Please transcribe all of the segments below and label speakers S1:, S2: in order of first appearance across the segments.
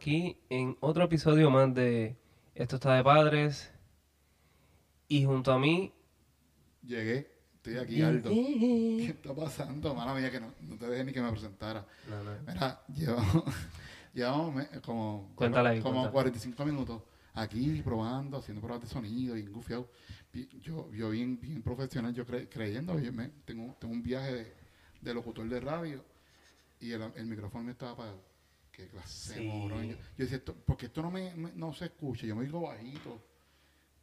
S1: aquí en otro episodio más de Esto está de padres. Y junto a mí.
S2: Llegué, estoy aquí, Aldo. ¿Qué está pasando? Mala mía, que no, no te dejé ni que me presentara.
S1: No, no.
S2: Mira, llevamos, llevamos como,
S1: ahí,
S2: como
S1: cuéntala.
S2: 45 minutos aquí probando, haciendo pruebas de sonido, bien gufiado. Yo, yo bien, bien profesional, yo cre- creyendo, yo me- tengo, tengo un viaje de, de locutor de radio y el, el micrófono me estaba apagado. Qué clase
S1: Sí.
S2: morón. Yo, yo decía, esto, porque esto no me, me- no se escucha, yo me digo bajito.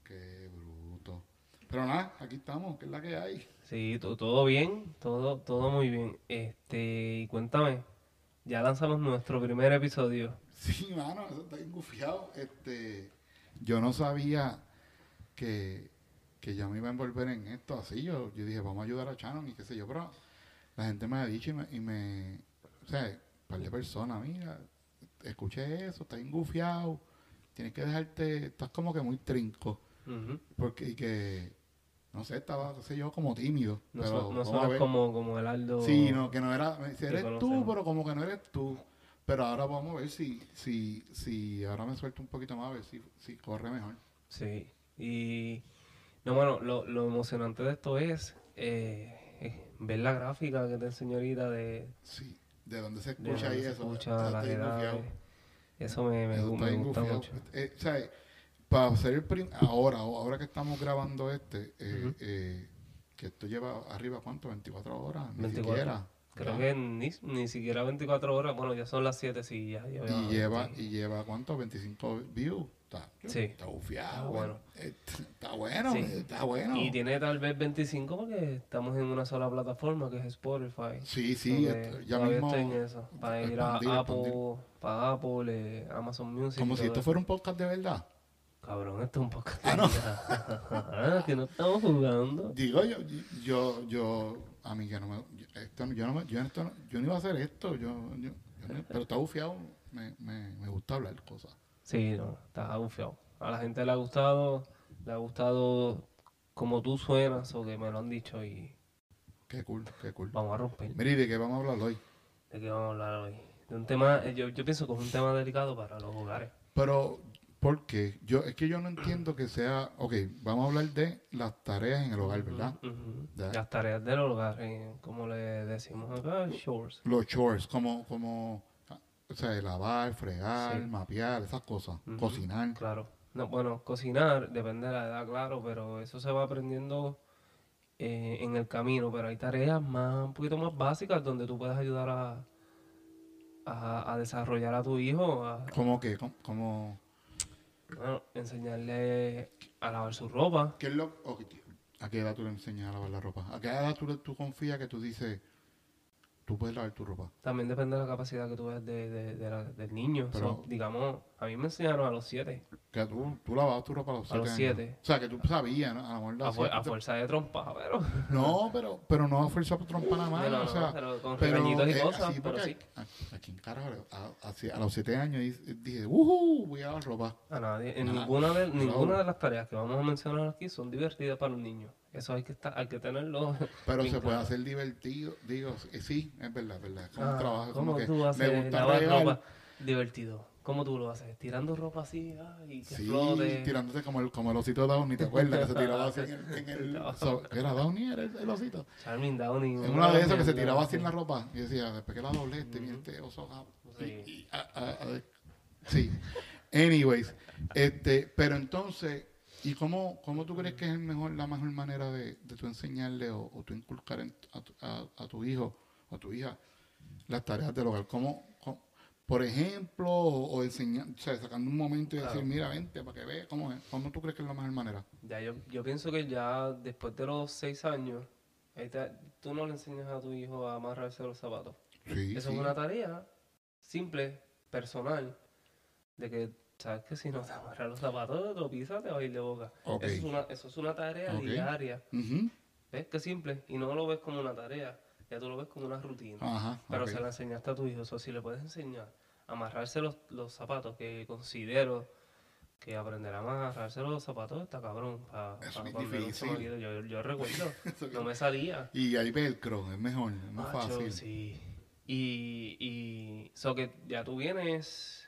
S2: Qué bruto. Pero nada, aquí estamos, que es la que hay.
S1: Sí, to- todo bien, todo, todo muy bien. Este, y cuéntame, ya lanzamos nuestro primer episodio.
S2: Sí, mano, eso está bien gufiado. Este, yo no sabía que, que ya me iba a envolver en esto así. Yo, yo dije, vamos a ayudar a Shannon y qué sé yo, pero la gente me ha dicho y me, y me o sea, par de personas, mira, escuché eso, está bien gufiado, tienes que dejarte, estás como que muy trinco, porque y que, no sé, estaba, qué sé yo, como tímido,
S1: No,
S2: pero
S1: so- no
S2: ver.
S1: como, como el Aldo.
S2: Sí, no, que no era,
S1: que
S2: eres tú,
S1: conocemos.
S2: pero como que no eres tú. Pero ahora vamos a ver si, si, si ahora me suelto un poquito más, a ver si, si corre mejor.
S1: Sí. Y, no, bueno, lo, lo emocionante de esto es eh, eh, ver la gráfica que te enseñó ahorita de,
S2: Sí, de dónde se escucha y eso.
S1: escucha edades.
S2: gufiado.
S1: Eso me, me,
S2: Eso
S1: me gusta mucho.
S2: Eh, o sea, para hacer el prim- ahora, ahora que estamos grabando este, eh,
S1: Ujú.
S2: eh, que esto lleva arriba, ¿cuánto? 24 horas, ni
S1: 24.
S2: siquiera.
S1: Creo
S2: Ya.
S1: que ni, ni siquiera 24 horas, bueno, ya son las 7, sí, ya lleva.
S2: Y lleva, y lleva, ¿cuánto? 25 views. Está,
S1: Sí.
S2: está bufiado.
S1: Está bueno.
S2: eh, Está bueno,
S1: Sí.
S2: está bueno.
S1: Y tiene tal vez 25 porque estamos en una sola plataforma que es Spotify.
S2: Sí, sí, esto- ya mismo.
S1: en eso. Para ir
S2: expandir,
S1: a
S2: expandir.
S1: Apple, para Apple, eh, Amazon Music.
S2: Como si esto
S1: eso.
S2: fuera un podcast de verdad.
S1: Cabrón, esto es un podcast.
S2: Ah, no.
S1: Ah, que no estamos jugando.
S2: Digo, yo, yo, yo, a mí que no me, esto, no- yo no me, yo, esto no, yo no iba a hacer esto, yo, yo, yo no- pero está bufiado, me, me, me gusta hablar cosas.
S1: Sí, no, está bufiado. A la gente le ha gustado, le ha gustado como tú suenas o que me lo han dicho y
S2: Qué cool, qué cool.
S1: vamos a romper.
S2: Mira, ¿y de qué vamos a hablar hoy?
S1: ¿De qué vamos a hablar hoy? De un tema, eh, yo, yo pienso que es un tema delicado para los hogares.
S2: Pero, ¿por qué? Yo, es que yo no entiendo que sea, ok, vamos a hablar de las tareas en el hogar, ¿verdad?
S1: Las tareas del hogar, eh, como le decimos acá, chores.
S2: Los chores, como, como, o sea, lavar, fregar,
S1: Sí.
S2: mapear, esas cosas, cocinar.
S1: Claro. No, bueno, cocinar depende de la edad, claro, pero eso se va aprendiendo eh, en el camino. Pero hay tareas más, un poquito más básicas donde tú puedes ayudar a, a, a desarrollar a tu hijo, a
S2: ¿Cómo que? ¿Cómo, cómo-
S1: bueno, enseñarle a lavar su ropa.
S2: ¿Qué es lo, ok, ¿A qué edad tú le enseñas a lavar la ropa? ¿A qué edad tú, tú confías que tú dices, tú puedes lavar tu ropa?
S1: También depende de la capacidad que tú ves de, de- de la- del niño.
S2: Pero-
S1: So, digamos, a mí me enseñaron a los siete,
S2: Que tú, tú lavabas tu ropa a los
S1: A los
S2: siete años.
S1: siete.
S2: O sea, que tú sabías, ¿no? A lo mejor
S1: a,
S2: la
S1: fu- a
S2: siete-
S1: fuerza de trompa, pero...
S2: No, pero, pero no a fuerza por trompa nada más.
S1: No, no,
S2: o sea,
S1: pero con
S2: pero,
S1: y
S2: eh,
S1: cosas,
S2: así,
S1: pero sí.
S2: a- Aquí en carajo, a, a los siete años di- dije, ¡uhú! Voy a lavar ropa.
S1: A nadie. En ninguna, de, ninguna de las tareas que vamos a mencionar aquí son divertidas para los niños. Eso hay que estar, hay que tenerlo.
S2: Pero se puede hacer divertido. Digo, eh, sí, es verdad, es verdad. Es como
S1: Ah,
S2: trabajo.
S1: ¿Cómo
S2: como que
S1: tú haces
S2: me gusta
S1: lavar ropa divertido? ¿Cómo tú lo haces? Tirando ropa así ah, y que
S2: Sí,
S1: flote.
S2: tirándote como el, como el osito Downey, ¿te acuerdas? Que se tiraba así en el... En el
S1: No.
S2: so- ¿qué ¿Era Downey? ¿Era el, el osito?
S1: Charming Downey.
S2: En una de esas que se tiraba así
S1: sí.
S2: en la ropa. Y decía, después que la doblé, este,
S1: Ujú.
S2: este oso... ah,
S1: Sí.
S2: y- y- ah, sí. Anyways, este, pero entonces, ¿y cómo, cómo tú crees que es el mejor, la mejor manera de, de tú enseñarle o, o tú inculcar en- a, tu, a- a tu hijo o a tu hija las tareas del hogar? ¿Cómo, cómo- por ejemplo, o, o enseñar, o sea, sacando un momento y decir, mira, vente para que veas cómo es? ¿Cómo tú crees que es la mejor manera?
S1: Ya, yo, yo pienso que ya después de los seis años, ahí te- tú no le enseñas a tu hijo a amarrarse los zapatos.
S2: Sí,
S1: Eso
S2: sí.
S1: es una tarea simple, personal, de que sabes que si no te amarras los zapatos, te lo pisas, te va a ir de boca.
S2: Ok.
S1: Eso, es una, eso es una tarea diaria. ¿Ves? Que simple. Y no lo ves como una tarea, ya tú lo ves como una rutina.
S2: Ajá.
S1: Pero
S2: ok.
S1: se la enseñaste a tu hijo. Eso si le puedes enseñar a amarrarse los, los zapatos, que considero que aprender a amarrarse los zapatos está cabrón. Pa,
S2: Es
S1: pa-
S2: difícil.
S1: Yo, yo recuerdo, no me salía.
S2: Y hay velcro, es mejor, es más
S1: Macho,
S2: fácil.
S1: sí. Y, y so que ya tú vienes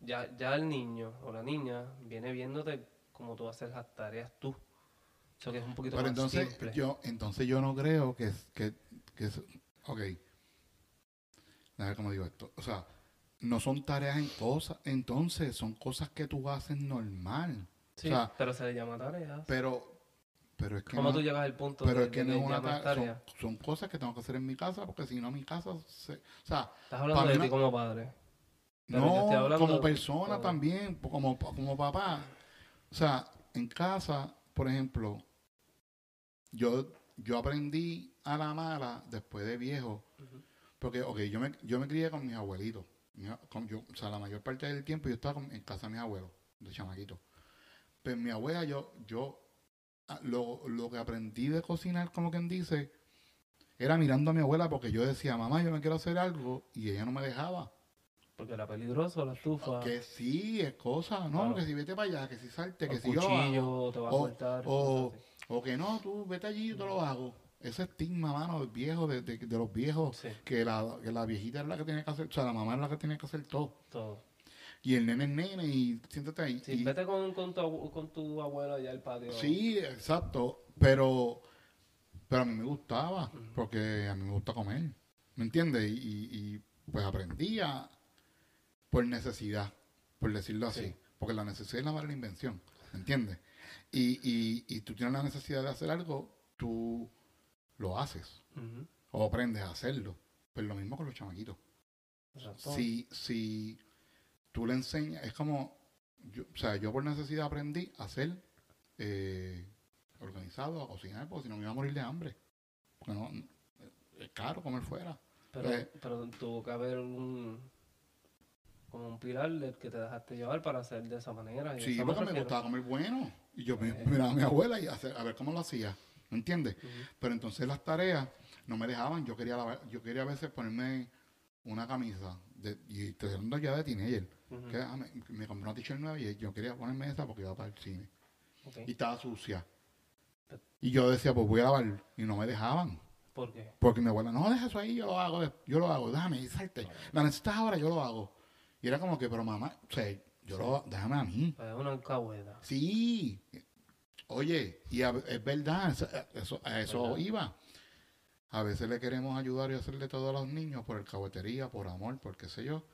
S1: ya, ya el niño o la niña viene viéndote como tú haces las tareas tú. Eso que es un poquito
S2: Pero
S1: más
S2: entonces
S1: simple.
S2: yo, entonces yo no creo que, que es- ok, a ver cómo digo esto, o sea, no son tareas en cosas, entonces son cosas que tú haces normal,
S1: sí,
S2: o sea,
S1: pero se le llama tareas.
S2: pero, pero es que
S1: ¿Cómo
S2: no,
S1: tú llegas al punto
S2: pero
S1: de,
S2: es que
S1: de
S2: no es una tarea,
S1: tarea?
S2: son, son cosas que tengo que hacer en mi casa, porque si no mi casa, se, o sea,
S1: Estás hablando de ti como padre.
S2: No como persona
S1: de-
S2: también, como, como papá, o sea, en casa, por ejemplo, yo, yo aprendí a la mala después de viejo, porque, ok, yo me, yo me crié con mis abuelitos, con yo, o sea, la mayor parte del tiempo yo estaba con- en casa de mis abuelos, de chamaquito. Pero mi abuela, yo, yo, ah, lo, lo que aprendí de cocinar, como quien dice, era mirando a mi abuela porque yo decía, mamá, yo me quiero hacer algo, y ella no me dejaba.
S1: Porque era peligroso la estufa.
S2: Que sí, es cosa, no,
S1: Claro.
S2: que si vete para allá, que si salte, que si yo hago.
S1: cuchillo te va a
S2: o-
S1: cortar.
S2: o- O que no, tú vete allí, yo te lo hago. Ese estigma, mano, viejo, de, de, de los viejos.
S1: Sí,
S2: que la, que la viejita es la que tiene que hacer, o sea, la mamá es la que tiene que hacer todo.
S1: todo.
S2: Y el nene es nene y siéntate ahí.
S1: Sí,
S2: y-
S1: vete con, con, tu, con tu abuelo allá al patio.
S2: sí, exacto, pero, pero a mí me gustaba, porque a mí me gusta comer, ¿me entiendes? Y, y, y, pues aprendía por necesidad, por decirlo así,
S1: Sí.
S2: porque la necesidad es la madre de la invención, ¿me entiendes? Y, y, y tú tienes la necesidad de hacer algo, tú lo haces. O aprendes a hacerlo. Pues lo mismo con los chamaquitos.
S1: exacto.
S2: Si, si tú le enseñas, es como, yo, o sea, yo por necesidad aprendí a ser eh, organizado, a cocinar, porque si no me iba a morir de hambre. Porque no, es caro comer fuera.
S1: Pero,
S2: Eh.
S1: pero tuvo que haber un como un pilar del que te dejaste llevar para hacer de esa manera. y
S2: Sí,
S1: me
S2: porque me gustaba comer bueno. Y yo
S1: Eh.
S2: miraba a mi abuela y hacer, a ver cómo lo hacía. ¿Me entiendes? Pero entonces las tareas no me dejaban. Yo quería lavar- yo quería a veces ponerme una camisa. De, y estoy hablando ya de teenager.
S1: Ujú,
S2: que ah, me, me compré una t-shirt nueva y yo quería ponerme esa porque iba para el cine. Y estaba sucia. Y yo decía, pues voy a lavar. Y no me dejaban.
S1: ¿Por qué?
S2: Porque mi abuela, no, deja eso ahí, yo lo hago, yo lo hago, déjame, salte. La necesitas ahora, yo lo hago. Y era como que, pero mamá, o sea, yo lo, déjame a mí.
S1: Es una alcahueta.
S2: Sí. Oye, y a- es verdad, eso, eso- a eso
S1: ¿Verdad?
S2: iba. A veces le queremos ayudar y hacerle todo a los niños por el cahuetería, por amor, por qué sé yo.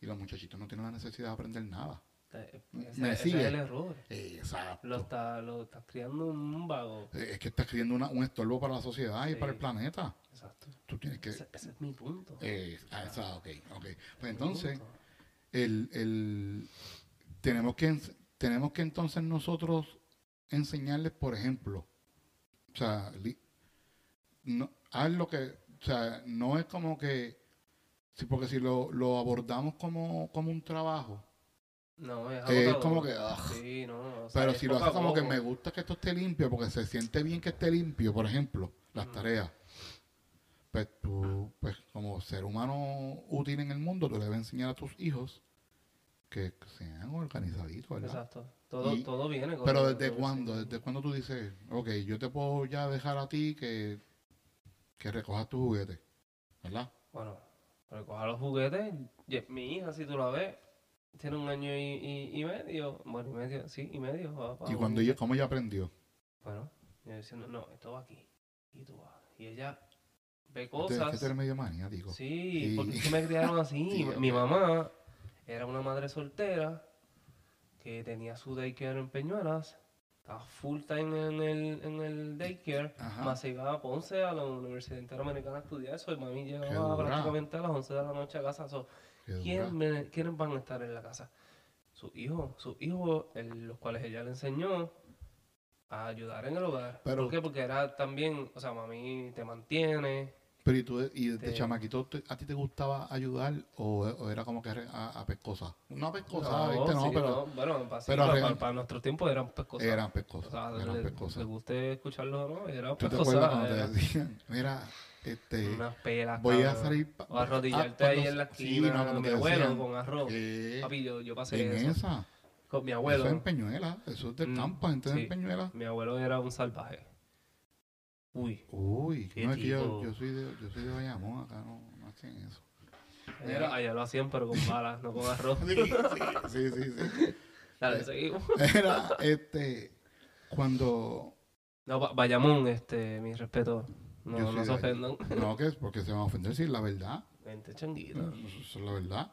S2: Y los muchachitos no tienen la necesidad de aprender nada.
S1: Ese,
S2: Me
S1: ese
S2: sigue.
S1: es el error.
S2: Exacto.
S1: Lo estás lo estás criando un vago.
S2: Eh, Es que estás creando una- un estorbo para la sociedad y
S1: Sí.
S2: para el planeta.
S1: Exacto.
S2: Tú tienes que...
S1: Ese, ese es mi punto.
S2: eh, ah, esa, ok, ok. Pues entonces, el, el, tenemos, que, tenemos que entonces nosotros enseñarles, por ejemplo, o sea, no, haz lo que, o sea, no es como que, sí, porque si lo, lo abordamos como, como un trabajo,
S1: No, es
S2: es como que, ah,
S1: Sí, no. o sea,
S2: pero si lo haces como que me gusta que esto esté limpio, porque se siente bien que esté limpio, por ejemplo, las tareas, pues tú, pues como ser humano útil en el mundo, tú le debes enseñar a tus hijos que sean organizaditos, ¿verdad?
S1: Exacto. Todo,
S2: Y-
S1: todo viene con
S2: Pero desde cuándo,
S1: sí.
S2: desde cuándo tú dices, ok, yo te puedo ya dejar a ti que, que recojas tu juguete, ¿verdad?
S1: Bueno, recoja los juguetes. Mi hija, si tú la ves, tiene un año y, y, y medio. Bueno, y medio, sí, y medio. va
S2: y cuando ella, ¿cómo ella aprendió?
S1: Bueno, yo diciendo, no, esto va aquí. Y tú vas. Y ella ve
S2: Tú tienes que
S1: cosas.
S2: medio maniático.
S1: Sí,
S2: Sí.
S1: porque es que me criaron así.
S2: Sí,
S1: Mi mamá era una madre soltera que tenía su daycare en Peñuelas. Estaba full time en el, en el daycare.
S2: Ajá.
S1: Más se iba a Ponce a la Universidad Interamericana a estudiar eso. Y mami llegaba prácticamente a las 11 de la noche a casa. So. ¿quién me- ¿Quiénes van a estar en la casa? Sus hijos. Sus hijos, el- los cuales ella le enseñó a ayudar en el hogar.
S2: Pero-
S1: ¿Por qué? Porque era también, o sea, mami te mantiene.
S2: Pero y tú, y desde
S1: Te-
S2: chamaquito, ¿a ti te gustaba ayudar o, o era como que re- a, a pescosas? No a pescosas,
S1: No,
S2: ¿viste? No,
S1: sí,
S2: pero
S1: no, bueno, para,
S2: pero
S1: para,
S2: real-
S1: para- para nuestros tiempos eran pescosas.
S2: eran
S1: o
S2: pescosas,
S1: sea,
S2: eran
S1: le, le
S2: pescosas.
S1: guste escucharlo o no, eran
S2: ¿Tú te acuerdas
S1: pescosas.
S2: cuando te
S1: era
S2: decían, mira, este,
S1: unas pelas.
S2: voy a
S1: cabrón.
S2: salir... pa-
S1: O arrodillarte
S2: ah,
S1: ahí
S2: cuando-
S1: en la
S2: sí,
S1: esquina,
S2: no, cuando
S1: mi
S2: te
S1: abuelo
S2: decían,
S1: con arroz. Papi, yo, yo pasé
S2: en
S1: eso.
S2: esa.
S1: Con mi
S2: Eso
S1: abuelo.
S2: es en Peñuela, eso es del
S1: Mm,
S2: campo, gente
S1: sí.
S2: de Peñuela.
S1: Mi abuelo era un salvaje. Uy.
S2: Uy, no es que yo, soy de, yo soy de Bayamón, acá no, no hacen eso.
S1: Allá, allá lo hacían, pero con balas, no con arroz.
S2: Sí, sí, sí, sí. sí.
S1: Dale, seguimos.
S2: Era, este, cuando...
S1: No, Ba- Bayamón, este, mi respeto. No, no se ofendan.
S2: No, que es porque se van a ofender, sí, la verdad.
S1: Vente, changuito.
S2: Eso es la verdad.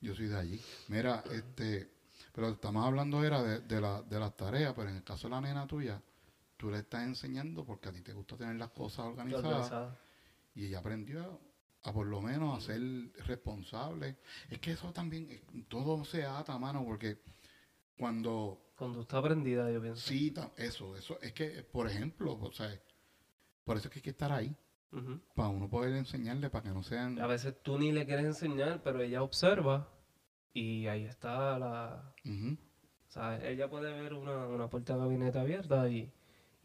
S2: Yo soy de allí. Mira, este, pero estamos hablando era de, de, la, de las tareas, pero en el caso de la nena tuya, tú le estás enseñando porque a ti te gusta tener las cosas organizadas
S1: Organizada.
S2: y ella aprendió a por lo menos a ser responsable. Es que eso también, eh, todo se ata, mano, porque cuando
S1: Conducta aprendida, yo pienso.
S2: sí, eso, eso, es que, por ejemplo, o sea, por eso es que hay que estar ahí, para uno poder enseñarle, para que no sean...
S1: A veces tú ni le quieres enseñar, pero ella observa y ahí está la... O sea, ella puede ver una, una puerta de gabinete abierta y,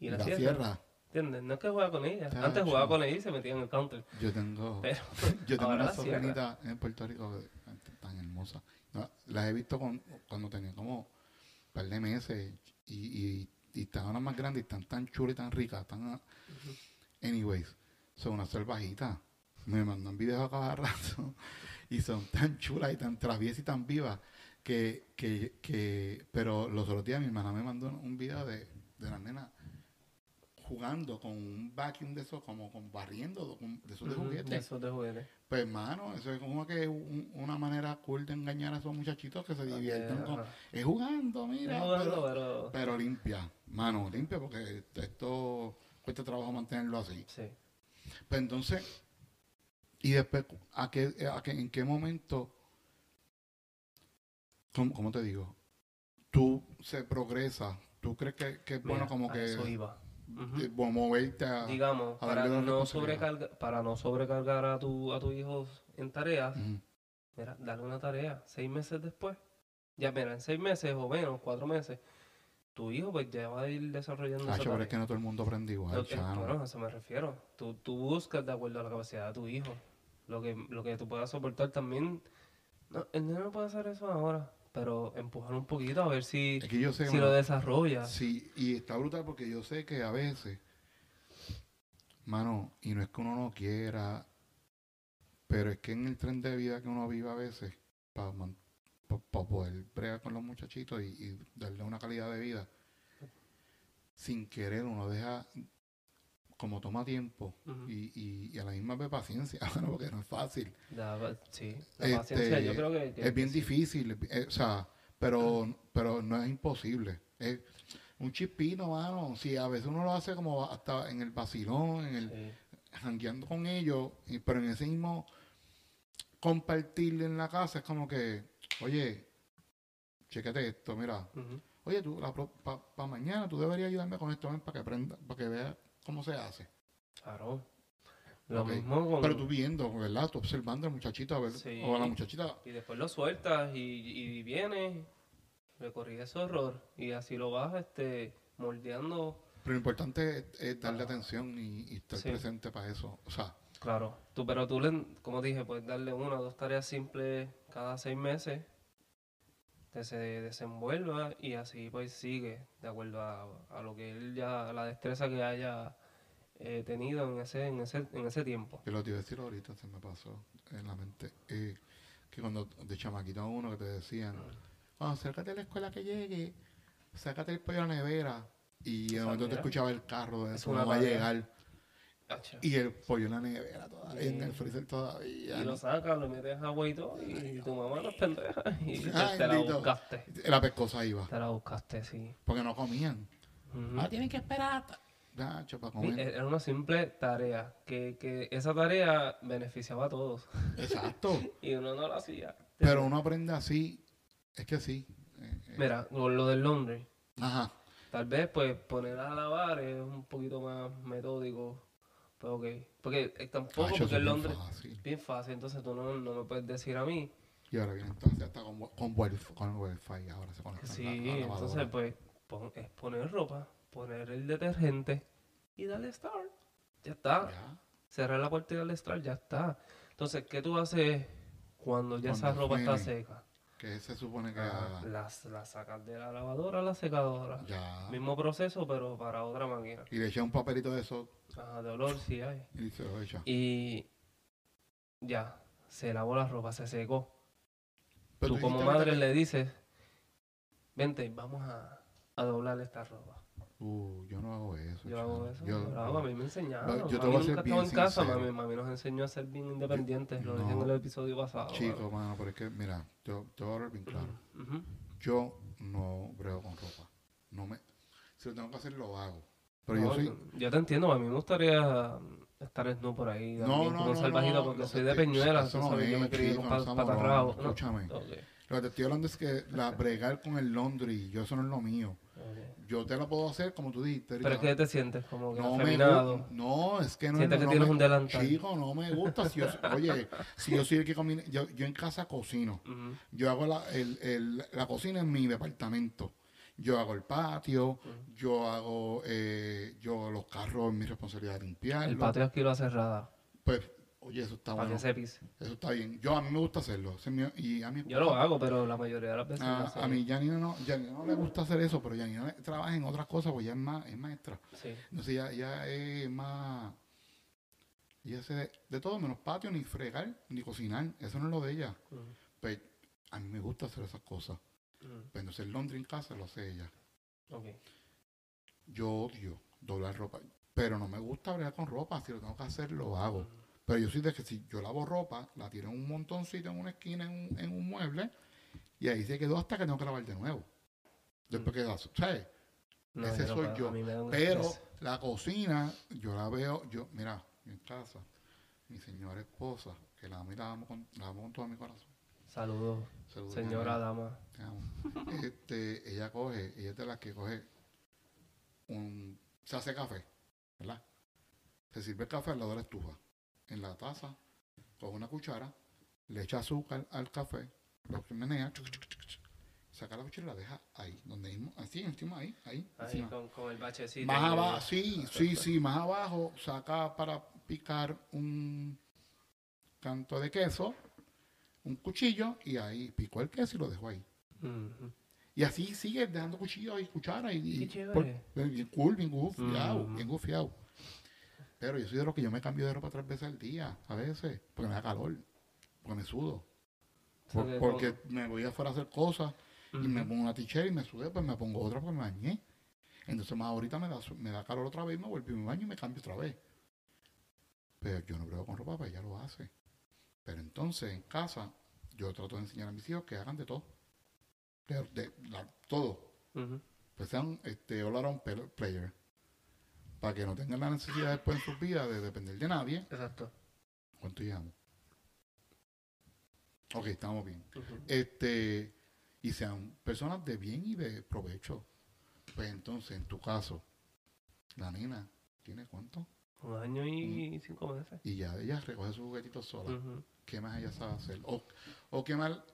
S1: y la,
S2: la
S1: cierra.
S2: cierra.
S1: ¿Entiendes? No es que juega con ella. Antes jugaba con ella y se metía en el counter.
S2: Yo tengo...
S1: Pero
S2: Yo tengo una sobrinita en Puerto Rico tan hermosa. No, las he visto con- cuando tenía como un par de meses y, y, y estaban las más grandes y están tan chulas y tan ricas. Tan, anyways, son unas salvajitas. Me mandan videos a cada rato y son tan chulas y tan traviesas y tan vivas que, que, que... Pero los otros días mi hermana me mandó un video de, de la nena jugando con un vacuum de esos, como con barriendo, con- de esos de
S1: Ujú,
S2: juguetes.
S1: Eso de juguete.
S2: Pues, hermano, eso es como que un- una manera cool de engañar a esos muchachitos que se divierten. con-
S1: Ajá.
S2: es jugando, mira. Pero,
S1: pero...
S2: pero limpia, mano, limpia, porque esto cuesta trabajo mantenerlo así.
S1: Sí.
S2: Pues entonces, y después, ¿a qué, a qué- ¿en qué momento, cómo, cómo te digo? Tú se progresa, tú crees que, que es bueno
S1: Mira,
S2: como
S1: a
S2: que
S1: Eso iba.
S2: Eh, moverte a...
S1: Digamos,
S2: a
S1: para no,
S2: responsabilidad.
S1: sobrecarga, para no sobrecargar a tu, a tu hijo en tareas,
S2: Ujú.
S1: mira, dale una tarea seis meses después. Ya, mira, en seis meses o menos, cuatro meses, tu hijo pues ya va a ir desarrollando esa
S2: Hacho, pero
S1: tarea.
S2: es que no todo el mundo aprende igual,
S1: que- bueno, a eso me refiero. Tú, tú buscas de acuerdo a la capacidad de tu hijo. Lo que, lo que tú puedas soportar también. No, el niño no puede hacer eso ahora, pero empujar un poquito a ver si,
S2: Es que yo sé,
S1: si lo desarrolla.
S2: Sí, y está brutal porque yo sé que a veces, mano, y no es que uno no quiera, pero es que en el tren de vida que uno vive a veces, para poder bregar con los muchachitos y, y darle una calidad de vida, sin querer uno deja, como toma tiempo, y, y, y a la misma vez paciencia, mano, porque no es fácil.
S1: Da- sí, la
S2: Este,
S1: paciencia, yo creo que,
S2: es bien difícil, eh, o sea, pero, pero no es imposible. Es un chispino, mano. Si a veces uno lo hace como hasta en el vacilón, en el
S1: Sí.
S2: jangueando con ellos, y, pero en ese mismo compartir en la casa es como que, oye, chécate esto, mira, oye, tú, para mañana tú deberías ayudarme con esto, ven, para que aprenda, para que veas cómo se hace.
S1: Claro. Lo mismo con...
S2: Pero tú viendo, ¿verdad? Tú observando al muchachito a ver,
S1: Sí.
S2: o a la muchachita,
S1: Y después lo sueltas y, y vienes, le corriges ese error y así lo vas este, moldeando.
S2: Pero lo importante es, es darle
S1: Ah.
S2: atención y, y estar
S1: Sí.
S2: presente para eso. O sea,
S1: Claro, tú, pero tú, le, como dije, puedes darle una o dos tareas simples cada seis meses que se desenvuelva y así pues sigue de acuerdo a, a lo que él ya, a la destreza que haya eh, tenido en ese, en ese, en ese tiempo.
S2: yo lo te iba a decir ahorita, se me pasó en la mente. eh, que cuando de chamaquito a uno que te decían, oh, acércate a la escuela que llegue, sácate el pollo a la nevera. Y momento te escuchaba el carro de
S1: Es
S2: eso,
S1: una
S2: no va a llegar. Y el pollo en la nevera todavía, en el freezer todavía.
S1: Y lo sacas, lo metes agua y todo, y tu mamá no es pendeja. Y te, la buscaste.
S2: La pescosa iba,
S1: Te la buscaste, sí.
S2: porque no comían.
S1: Ujú.
S2: Ah, tienen que esperar. Nacho, para comer.
S1: Era una simple tarea, que, que esa tarea beneficiaba a todos
S2: Exacto.
S1: y uno no la hacía.
S2: Pero uno aprende así. Es que sí. eh, eh,
S1: Mira, con lo del laundry,
S2: Ajá.
S1: tal vez pues poner a lavar es un poquito más metódico, pues ok. Porque eh, tampoco,
S2: eso
S1: porque
S2: es
S1: el
S2: bien
S1: laundry
S2: fácil.
S1: es bien fácil, entonces tú no, no me puedes decir a mí.
S2: Y ahora viene entonces hasta con, con, Wi-Fi, con Wi-Fi, ahora se conecta
S1: Sí,
S2: la, la
S1: entonces pues pon- es poner ropa, poner el detergente y darle start. Ya está.
S2: Ya.
S1: cerrar la puerta y darle start, ya está. Entonces, ¿qué tú haces cuando ya esa ropa está seca?
S2: Que se supone que
S1: Ah, las, las sacas de la lavadora a la secadora.
S2: Ya.
S1: Mismo proceso, pero para otra máquina.
S2: Y le echa un papelito de eso
S1: Ajá, de olor sí hay.
S2: y
S1: ya, se lavó la ropa, se secó.
S2: Pero
S1: tú como madre le dices, vente, vamos a, a doblar esta ropa.
S2: Uh, yo no hago eso.
S1: Yo hago eso,
S2: Yo-
S1: yo lo hago, a mí me enseñaron.
S2: yo te voy a ser
S1: nunca
S2: bien
S1: estaba en casa, mami, mami nos enseñó a ser bien independientes, lo dije en
S2: no.
S1: el episodio pasado.
S2: Chico, mano, pero es que, mira, yo te voy a hablar bien claro. Yo no brego con ropa. No me... Si lo tengo que hacer, lo hago. Pero
S1: No,
S2: yo soy...
S1: yo te entiendo, a mí me gustaría estar snu por ahí,
S2: No, no, no,
S1: salvajito, porque soy de
S2: te-
S1: Peñuela,
S2: eso no
S1: sabes, yo me crié con patarrabo.
S2: escúchame. Lo que te estoy hablando es que la bregar con el laundry, yo eso no es lo mío. Yo te la puedo hacer como tú dijiste.
S1: Pero es que te sientes como que
S2: no me
S1: afeminado.
S2: no, es que no
S1: Sientes que
S2: no
S1: tienes
S2: me-
S1: un delantal.
S2: Chico, no me gusta. Si yo, oye, si yo soy el que comina, yo, yo en casa cocino. Yo hago la, el, el- la cocina en mi departamento. Yo hago el patio, yo hago eh, yo los carros, es mi responsabilidad de limpiarlos.
S1: El patio aquí lo hace cerrada,
S2: Pues, oye, eso está bueno.
S1: que.
S2: Eso está bien. Yo a mí me gusta hacerlo. y a mí
S1: Yo lo hago, pero la mayoría de las veces
S2: A,
S1: sé.
S2: a mí Janina no, Janina no le gusta hacer eso, pero Janina trabaja en otras cosas, pues ella es más, es maestra.
S1: Sí.
S2: Entonces ella, ella es más, ella hace de, de todo menos patio, ni fregar, ni cocinar. Eso no es lo de ella. Pues a mí me gusta hacer esas cosas.
S1: Ujú.
S2: Pues entonces el laundry en casa lo hace ella. Yo odio doblar ropa, pero no me gusta bregar con ropa. Si lo tengo que hacer, lo hago. Pero yo soy de que si yo lavo ropa, la tiro en un montoncito en una esquina, en un, en un mueble, y ahí se quedó hasta que tengo que lavar de nuevo. Después que la, ¿sabes?
S1: No,
S2: Ese soy yo. Pero
S1: estrés.
S2: la cocina, yo la veo, yo, mira, en casa, mi señora esposa, que la amo y la amo con, la amo con todo mi corazón.
S1: Saludos,
S2: Saludos,
S1: señora dama.
S2: Este, ella coge, ella es de las que coge un, se hace café, ¿verdad? Se sirve el café al lado de la estufa, en la taza, coge una cuchara, le echa azúcar al café, lo menea, chuc, chuc, chuc, chuc, saca la cuchara y la deja ahí, donde mismo, así, encima ahí, ahí,
S1: Ahí con, con el bachecito.
S2: Más abajo, sí, sí, sí, más abajo saca para picar un canto de queso, un cuchillo y ahí picó el queso y lo dejó ahí. Y así sigue dejando cuchillos y cucharas y, y por- bien cool, bien gufiado, bien gufiado. Pero yo soy de los que yo me cambio de ropa tres veces al día, a veces, porque me da calor, porque me sudo. Por- porque me voy afuera a hacer cosas y me pongo una t-shirt y me sudé, pues me pongo otra porque me bañé. Entonces más ahorita me da, me da calor otra vez, me vuelvo y me baño y me cambio otra vez. Pero yo no pruebo con ropa, pues ella lo hace. Pero entonces en casa yo trato de enseñar a mis hijos que hagan de todo. De, de- todo.
S1: Ujú.
S2: Pues sean este, all around player. Para que no tengan la necesidad después en sus vidas de depender de nadie.
S1: Exacto.
S2: ¿Cuánto llevamos? Ok, estamos bien este y sean personas de bien y de provecho. Pues entonces, en tu caso, la nena tiene cuánto?
S1: Un año y cinco meses.
S2: Y ya ella recoge sus juguetitos sola. ¿Qué más ella sabe hacer? O, o qué mal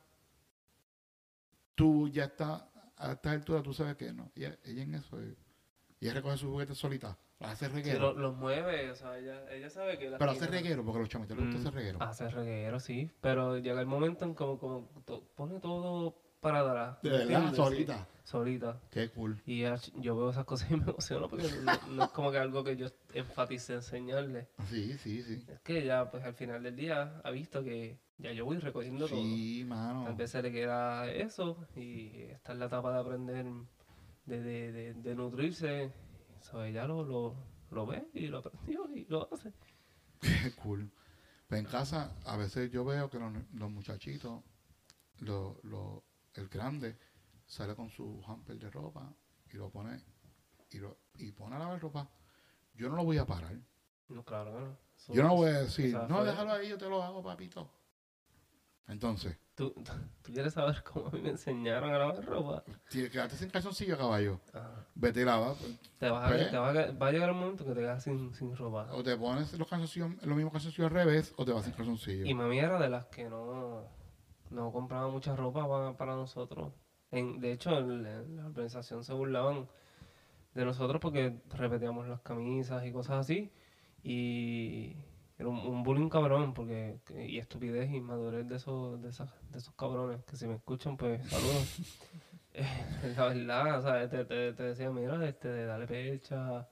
S2: tú ya está a esta altura, tú sabes que no. Ella, ella en eso, eh, ella recoge sus juguetes solita. Hace
S1: Sí,
S2: reguero.
S1: lo- los mueve, o sea, ella, ella sabe que... las
S2: pero hace reguero, porque los chamitos les gusta
S1: Mm,
S2: hacer reguero.
S1: Hace reguero, sí. Pero llega el momento en como, como to- pone todo para atrás.
S2: de solita.
S1: solita.
S2: Qué cool.
S1: Y ya yo veo esas cosas y me emociono porque no, no es como que algo que yo enfatice enseñarle.
S2: Sí, sí, sí.
S1: Es que ya, pues al final del día ha visto que ya yo voy recogiendo todo.
S2: Sí, mano.
S1: Vez se le queda eso y está en la etapa de aprender, de, de, de, de nutrirse. So, ella lo, lo, lo ve y lo aprendió y lo hace.
S2: Qué cool. Pues en casa, a veces yo veo que los, los muchachitos, lo, lo- el grande, sale con su hamper de ropa y lo pone y, lo, y pone a lavar ropa. Yo no lo voy a parar.
S1: No, claro,
S2: Yo no voy a decir, no,
S1: fue-
S2: déjalo ahí, yo te lo hago, papito. Entonces,
S1: ¿Tú, tú quieres saber cómo a mí me enseñaron a lavar ropa?
S2: si quedaste sin calzoncillo, caballo,
S1: Ajá.
S2: vete y lava. pues,
S1: Te vas a, te vas a, va a llegar un momento que te quedas sin, sin ropa.
S2: O te pones los calzoncillos, los mismos calzoncillos al revés, o te vas sin calzoncillo.
S1: Y mami era de las que no, no compraba mucha ropa pa- para nosotros. En, de hecho, en, la organización se burlaban de nosotros porque repetíamos las camisas y cosas así. Y era un, bullying cabrón porque, que- y estupidez y madurez de esos, de, esas, de esos cabrones que si me escuchan, pues saludos. Eh, la verdad, o sea, te, te, te decía, mira, este, dale pecha.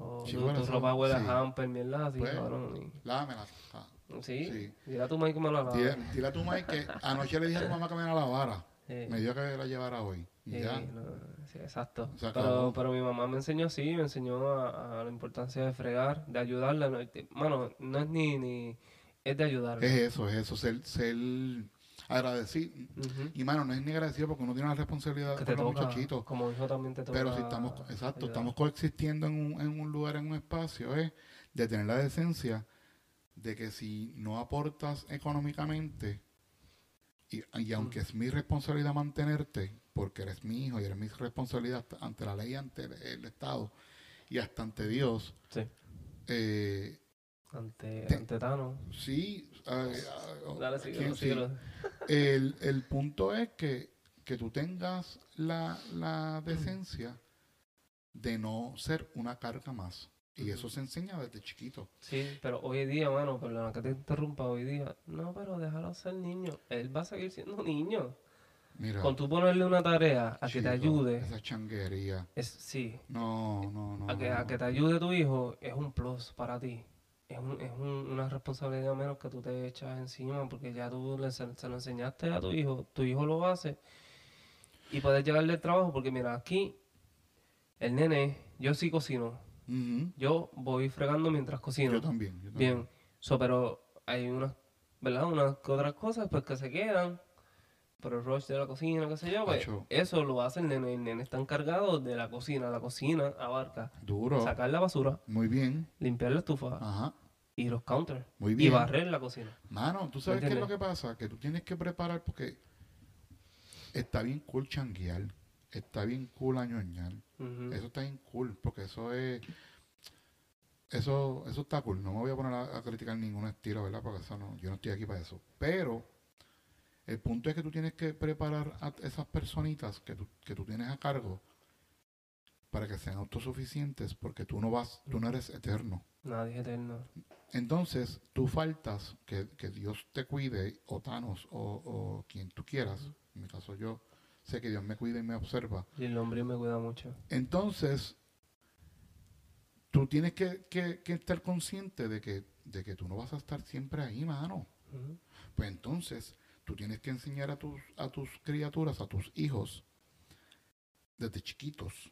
S1: O
S2: Sí,
S1: tu,
S2: bueno, eso-
S1: ropa huele
S2: sí.
S1: a hamper, mierda así,
S2: Pues,
S1: cabrón. y-
S2: Lámela. ah,
S1: Sí,
S2: Sí.
S1: dile a tu madre que me la lave.
S2: Dile, dile a tu madre que anoche le dije a tu mamá que me la lavara.
S1: Sí.
S2: Me dijo que la llevara hoy. Y
S1: Sí,
S2: ya.
S1: no, sí, exacto. Pero, pero mi mamá me enseñó así, me enseñó a, a la importancia de fregar, de ayudarla. No, mano, no es ni, ni es de ayudarla.
S2: Es eso, es eso. Ser, ser agradecido. Y mano, no es ni agradecido porque uno tiene una responsabilidad
S1: Que
S2: con los
S1: toca,
S2: muchachitos.
S1: como hijo también te toca.
S2: Pero si estamos, exacto,
S1: ayudar.
S2: estamos coexistiendo en un, en un lugar, en un espacio, es de tener la decencia de que si no aportas económicamente, y, y aunque es mi responsabilidad mantenerte, porque eres mi hijo y eres mi responsabilidad ante la ley, ante el, el Estado y hasta ante Dios,
S1: Sí,
S2: eh,
S1: ante,
S2: Te-
S1: ante Thanos.
S2: sí, ah,
S1: Dale,
S2: ¿quién
S1: síguelo,
S2: sí?
S1: síguelo.
S2: El, el punto es que, que tú tengas la, la decencia de no ser una carga más. Y eso se enseña desde chiquito.
S1: Sí, pero hoy día, mano, perdona que te interrumpa hoy día. No, pero déjalo ser niño. Él va a seguir siendo niño.
S2: Mira,
S1: Con tú ponerle una tarea a que te ayude,
S2: Esa changuería.
S1: es sí,
S2: No, no, no.
S1: a que,
S2: no,
S1: a que te ayude tu hijo es un plus para ti. Es, un- es un- una responsabilidad menos que tú te echas encima porque ya tú le, se, se lo enseñaste a tu hijo, tu hijo lo hace y puedes llegarle el trabajo porque mira, aquí el nene, yo sí cocino, yo voy fregando mientras cocino.
S2: Yo también. yo también.
S1: Bien, so, pero hay unas, ¿verdad? Unas que otras cosas pues que se quedan por el rush de la cocina, qué sé yo, pues, eso lo hace el nene, el nene está encargado de la cocina, la cocina abarca
S2: Duro.
S1: sacar la basura,
S2: Muy bien.
S1: limpiar la estufa
S2: Ajá.
S1: Y los counters
S2: Muy
S1: y
S2: bien.
S1: barrer la cocina.
S2: Mano, ¿tú sabes qué es lo que pasa? Que tú tienes que preparar porque está bien cool changuear. Está bien cool añoñar. Eso está bien cool, porque eso es. Eso, eso está cool. No me voy a poner a, a criticar ningún estilo, ¿verdad? Porque eso no, yo no estoy aquí para eso. Pero el punto es que tú tienes que preparar a esas personitas que tú, que tú tienes a cargo para que sean autosuficientes, porque tú no vas, tú no eres eterno.
S1: Nadie es eterno.
S2: Entonces, tú faltas que, que Dios te cuide, o Thanos, o, o quien tú quieras. En mi caso, yo sé que Dios me cuida y me observa.
S1: Y el hombre me cuida mucho.
S2: Entonces, tú tienes que, que- que estar consciente de que, de que tú no vas a estar siempre ahí, mano. Pues entonces, tú tienes que enseñar a tus, a tus criaturas, a tus hijos, desde chiquitos,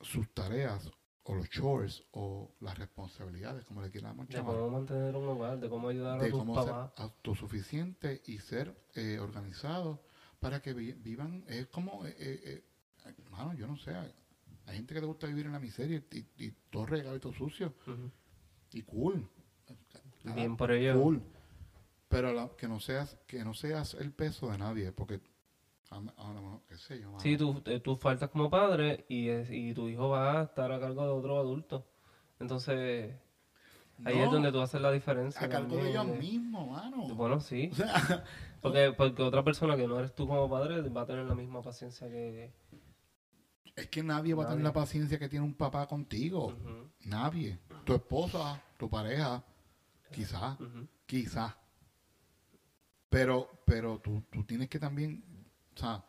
S2: sus tareas, o los chores, o las responsabilidades, como le quieramos
S1: De
S2: llamar,
S1: cómo mantener un hogar, de cómo ayudar a
S2: de
S1: tus
S2: cómo ser autosuficiente y ser eh, organizado para que vi- vivan, es como, eh, eh, eh, mano, yo no sé, hay hay gente que le gusta vivir en la miseria y, y todo regado y todo sucio, y cool.
S1: Bien por ello.
S2: Cool. Pero la- que no seas que no seas el peso de nadie, porque a, a lo mejor, qué sé yo.
S1: Sí, tú, eh, tú faltas como padre y, es- y tu hijo va a estar a cargo de otro adulto. Entonces, ahí es donde tú haces la diferencia.
S2: a cargo de ellos mismos, mano.
S1: Bueno, sí.
S2: O sea,
S1: Porque, porque otra persona que no eres tú como padre va a tener la misma paciencia que...
S2: es que nadie va a tener la paciencia que tiene un papá contigo. Nadie. Tu esposa, tu pareja, quizás, quizás. Pero, pero tú, tú tienes que también, o sea,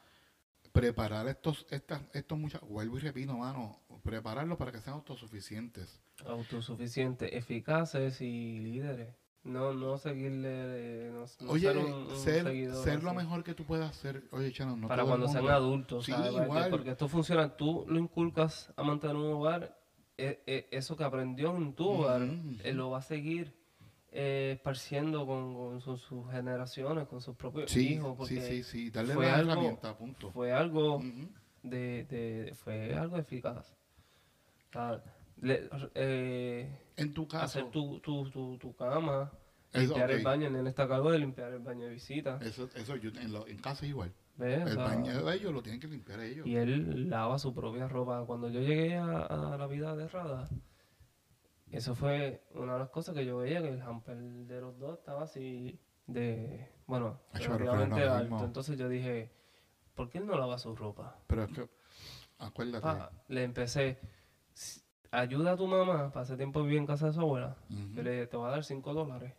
S2: preparar estos, estas, estos muchachos, vuelvo y repito, mano, prepararlos para que sean autosuficientes.
S1: Autosuficientes, eficaces y líderes. No, no seguirle... eh, No, no
S2: Oye,
S1: ser, un, un
S2: ser,
S1: seguidor
S2: ser lo mejor que tú puedas hacer. Oye, Chano, no
S1: para cuando sean adultos,
S2: Sí,
S1: ¿sabes? Porque-
S2: igual.
S1: Porque esto funciona, tú lo inculcas a mantener un hogar, e- e- eso que aprendió en tu hogar, él lo va a seguir eh, esparciendo con, con sus, sus generaciones, con sus propios
S2: Sí,
S1: hijos,
S2: sí,
S1: porque
S2: sí, sí. Darle
S1: fue
S2: la
S1: algo-
S2: herramienta, punto.
S1: fue algo de, de- fue algo eficaz. O sea, le- eh,
S2: En tu caso,
S1: hacer tu, tu, tu, tu cama, limpiar el baño, el nene está a cargo de limpiar el baño de visita.
S2: Eso, eso yo, en, lo- en casa es igual.
S1: ¿ves? O
S2: El
S1: sea,
S2: baño de ellos lo tienen que limpiar ellos.
S1: Y él lava su propia ropa. Cuando yo llegué a, a la vida de Rada, eso fue una de las cosas que yo veía, que el hamper de los dos estaba así de, bueno, relativamente alto. Entonces yo dije, ¿por qué él no lava su ropa?
S2: Pero es que, acuérdate.
S1: Pa, le empecé, "Si- ayuda a tu mamá, para ese tiempo vivía en casa de su abuela, yo le dije, te voy a dar 5 dólares,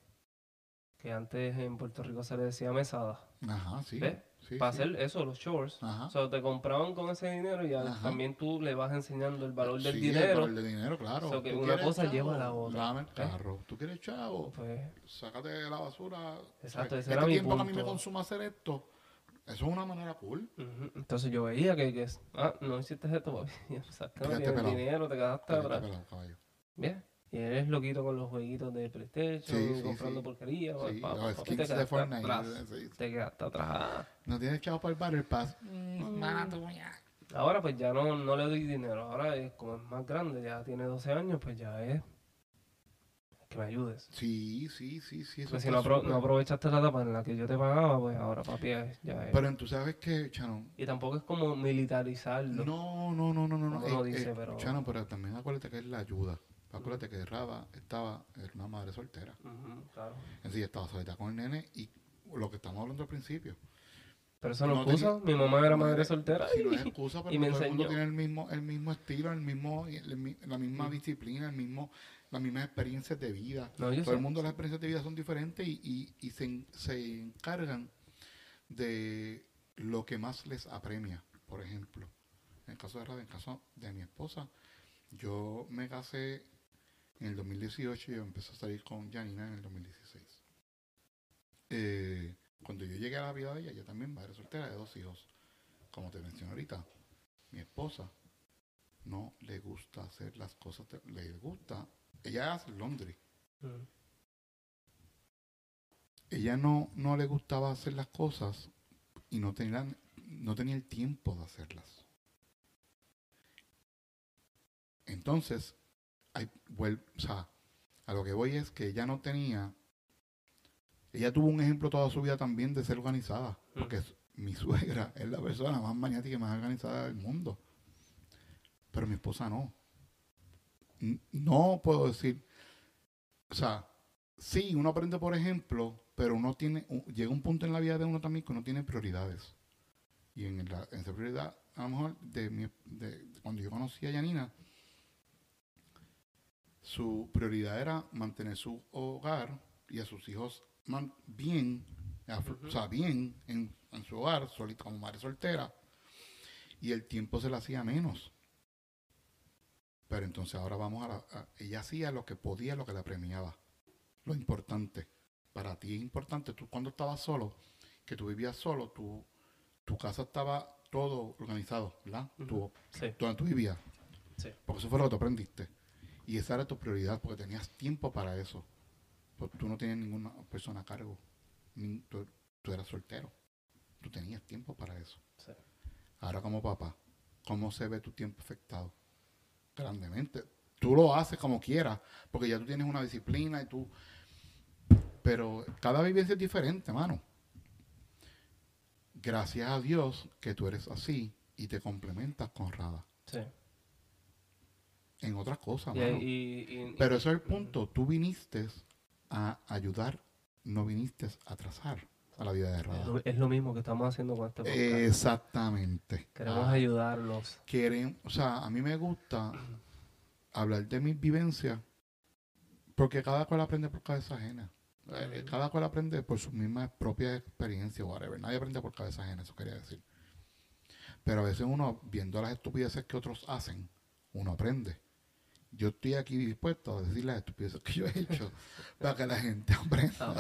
S1: que antes en Puerto Rico se le decía mesada.
S2: Ajá, sí.
S1: ¿Ves?
S2: Sí,
S1: para
S2: sí.
S1: hacer eso, los chores.
S2: Ajá.
S1: O sea, te compraban con ese dinero y
S2: Ajá.
S1: también tú le vas enseñando el valor del
S2: Sí,
S1: dinero.
S2: El valor del dinero, claro.
S1: So que
S2: ¿Tú
S1: una cosa
S2: chavo?
S1: lleva a la otra,
S2: Dame el
S1: ¿ves?
S2: carro. ¿Tú quieres chavo?
S1: Pues,
S2: Sácate de la basura.
S1: Exacto, ese
S2: este
S1: era mi
S2: tiempo que a mí me
S1: punto.
S2: consuma hacer esto, eso es una manera cool.
S1: ujú. Entonces yo veía que, que ah, no hiciste esto, papi. O sea, que no tienes
S2: pelado.
S1: dinero, te quedaste
S2: Te quedaste
S1: atrás. Bien. Y eres loquito con los jueguitos de PlayStation,
S2: Sí, sí,
S1: comprando
S2: sí.
S1: porquería.
S2: Sí,
S1: pa- papi,
S2: skins
S1: te
S2: de Fortnite.
S1: atrás. Te quedaste atrás.
S2: No tienes chavo para el Battle Pass. Mm, mala tuya.
S1: Ahora pues ya no, no le doy dinero. Ahora es como es más grande, ya tiene 12 años, pues ya es que me ayudes.
S2: Sí, sí, sí, sí. eso
S1: Porque si no, apro- no aprovechaste la etapa en la que yo te pagaba, pues ahora papi ya es.
S2: Pero tú sabes que, Chano,
S1: y tampoco es como militarizarlo.
S2: no, no, no, no, no. no.
S1: Dice, pero-
S2: Chano, pero también acuérdate que es la ayuda. Acuérdate que Raba estaba, era una madre soltera.
S1: Ujú, claro.
S2: En sí, estaba solita con el nene y lo que estamos hablando al principio.
S1: Pero eso no,
S2: No
S1: excusa. Mi mamá era
S2: no
S1: madre
S2: era-
S1: soltera.
S2: No
S1: y-
S2: es excusa, pero
S1: y me
S2: todo el mundo tiene el mismo, el mismo estilo, el mismo, el la misma
S1: Mm.
S2: disciplina, el mismo, las mismas experiencias de vida.
S1: No,
S2: todo el mundo las experiencias de vida son diferentes y, y, y se, se encargan de lo que más les apremia. Por ejemplo, en el caso de Rada, en el caso de mi esposa, yo me casé en el 2018 y yo empecé a salir con Janina en el 2016. Eh, cuando yo llegué a la vida de ella, yo también madre soltera de dos hijos. Como te mencioné ahorita, mi esposa no le gusta hacer las cosas, de- le gusta, ella hace laundry.
S1: Mm.
S2: ella no, no le gustaba hacer las cosas y no tenía, no tenía el tiempo de hacerlas. Entonces, hay, o sea, a lo que voy es que ella no tenía, ella tuvo un ejemplo toda su vida también de ser organizada, porque es- mi suegra es la persona más maniática y más organizada del mundo, pero mi esposa no. No puedo decir, o sea, sí, uno aprende por ejemplo, pero uno tiene, llega un punto en la vida de uno también que uno tiene prioridades. Y en, la, en esa prioridad, a lo mejor, de, mi, de cuando yo conocí a Yanina, su prioridad era mantener su hogar y a sus hijos man- bien, o sea, bien en, en su hogar, solita, como madre soltera, y el tiempo se le hacía menos. Pero entonces ahora vamos a la... a- ella hacía lo que podía, lo que la premiaba. Lo importante. Para ti es importante, tú cuando estabas solo, que tú vivías solo, tu, tu casa estaba todo organizado, ¿verdad?
S1: Ujú.
S2: Tu-
S1: Sí,
S2: donde tú vivías.
S1: sí.
S2: Porque eso fue lo que tú aprendiste. Y esa era tu prioridad, porque tenías tiempo para eso. Porque tú no tenías ninguna persona a cargo. Ni- tú, tú eras soltero. Tú tenías tiempo para eso.
S1: Sí.
S2: Ahora como papá, ¿cómo se ve tu tiempo afectado? Grandemente. Tú lo haces como quieras, porque ya tú tienes una disciplina y tú... Pero cada vivencia es diferente, mano. Gracias a Dios que tú eres así y te complementas con Rada.
S1: sí.
S2: En otras cosas,
S1: Y,
S2: mano.
S1: y- y-
S2: Pero eso es el punto. Tú viniste a ayudar, no viniste a atrasar a la vida de Rada.
S1: es lo mismo que estamos haciendo con este podcast.
S2: Exactamente.
S1: Queremos
S2: Ah,
S1: ayudarlos.
S2: quieren, o sea, a mí me gusta hablar de mis vivencias porque cada cual aprende por cabeza ajena. Eh. Cada cual aprende por sus mismas propias experiencias, whatever. Nadie aprende por cabeza ajena, eso quería decir. Pero a veces uno, viendo las estupideces que otros hacen, uno aprende. Yo estoy aquí dispuesto a decir las estupideces que yo he hecho para que la gente aprenda.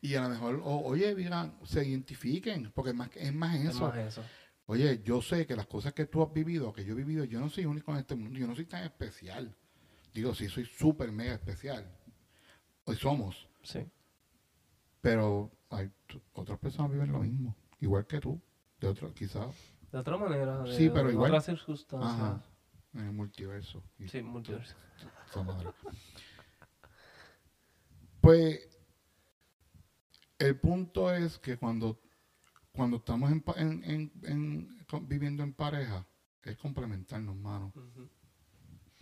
S2: Y a lo mejor, o- oye, digan, se identifiquen, porque es más, es más
S1: Es
S2: eso.
S1: más eso.
S2: Oye, yo sé que las cosas que tú has vivido, que yo he vivido, yo no soy único en este mundo, yo no soy tan especial. Digo, sí, soy súper mega especial. Hoy somos,
S1: Sí.
S2: pero hay otras personas viven lo mismo, igual que tú, de otra, quizás,
S1: De otra manera, de,
S2: Sí, pero
S1: en
S2: igual-
S1: otras circunstancias.
S2: Ajá. En el multiverso. Y
S1: Sí, multiverso.
S2: esa madre. Pues el punto es que cuando, cuando estamos en, en- en- viviendo en pareja, es complementarnos, mano.
S1: Ujú.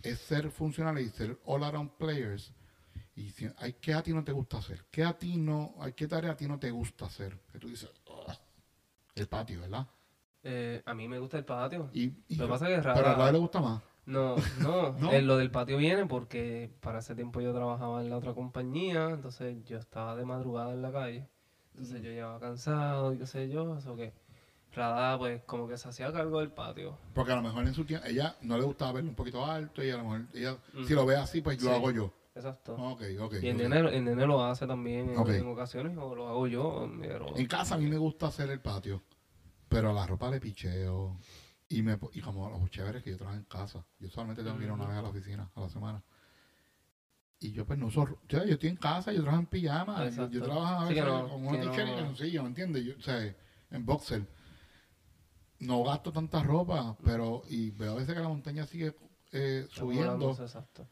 S2: es ser funcionales y ser all around players. Y si hay que a ti no te gusta hacer, que a ti no, hay que tarea a ti no te gusta hacer, que tú dices, el patio, ¿verdad?
S1: Eh, a mí me gusta el patio.
S2: Y, y-
S1: Lo que pasa es que
S2: pero a le gusta más.
S1: No, no,
S2: ¿No?
S1: eh, lo del patio viene porque para ese tiempo yo trabajaba en la otra compañía, entonces yo estaba de madrugada en la calle, Entonces yo llegaba cansado y qué sé yo, eso que Radá pues como que se hacía cargo del patio.
S2: Porque a lo mejor en su tiempo, ella no le gustaba verlo un poquito alto y a lo mejor ella, si lo ve así, pues lo
S1: Sí.
S2: hago yo.
S1: Exacto.
S2: Ok, ok.
S1: y el
S2: ok.
S1: nene, el nene lo hace también en, ocasiones o lo hago yo. Pero,
S2: En casa a mí me gusta hacer el patio, pero a la ropa le picheo. Y, me, y como los chéveres que yo trabajo en casa, yo solamente tengo que ir una vez a la oficina a la semana. Y yo pues no uso, yo, yo estoy en casa, yo trabajo en pijama, yo, trabajo a
S1: Sí que
S2: veces
S1: no,
S2: con una t-shirt y
S1: no-
S2: calzoncillo, ¿me entiendes? Yo, o sea, en boxer. No gasto tanta ropa, pero y veo a veces que la montaña sigue eh, subiendo
S1: Exacto.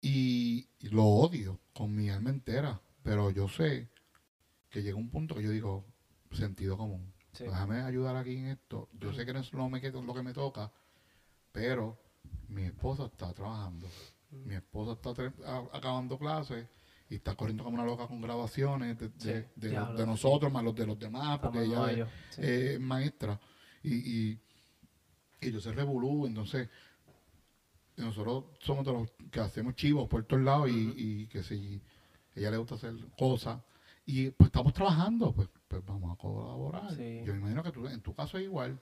S2: y, y lo odio con mi alma entera, pero yo sé que llega un punto que yo digo, sentido común.
S1: Sí.
S2: Déjame ayudar aquí en esto. Yo sé que no es lo, me, lo que me toca, pero mi esposa está trabajando. Mi esposa está a- acabando clases y está corriendo como una loca con grabaciones de, de-
S1: Sí,
S2: de los-
S1: diablo,
S2: de
S1: sí.
S2: nosotros más los de los demás, porque
S1: Estamos
S2: ella
S1: sí.
S2: eh, es maestra. Y, y, y yo sé revolú, entonces nosotros somos de los que hacemos chivos por todos lados y,
S1: Ujú.
S2: y que si ella le gusta hacer cosas y pues estamos trabajando, pues, pues vamos a colaborar.
S1: Sí.
S2: Yo me imagino que tú, en tu caso es igual.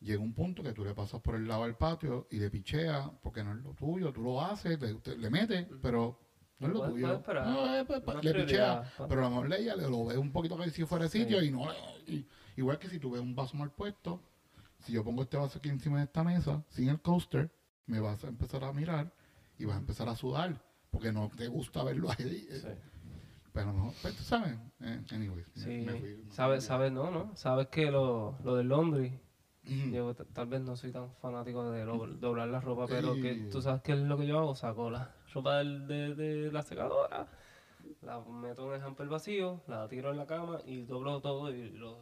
S2: Llega un punto que tú le pasas por el lado del patio y le picheas porque no es lo tuyo, tú lo haces, le, te- le metes, pero no es lo tuyo. No, eh, pues, le picheas, pero a lo mejor ella le lo ve un poquito que si fuera de
S1: Sí.
S2: sitio y no y- igual que si tú ves un vaso mal puesto, si yo pongo este vaso aquí encima de esta mesa, sin el coaster, me vas a empezar a mirar y vas a empezar a sudar, porque no te gusta verlo ahí.
S1: Sí.
S2: Pero mejor, pues tú sabes, eh, anyways,
S1: Sí,
S2: me fui- me
S1: sabes, sabes, no, no, sabes que lo, lo del
S2: Ujú.
S1: yo tal vez no soy tan fanático de lo- doblar la ropa, pero que tú sabes que es lo que yo hago, saco la ropa del- de, de la secadora, la meto en el hamper vacío, la tiro en la cama y doblo todo y lo,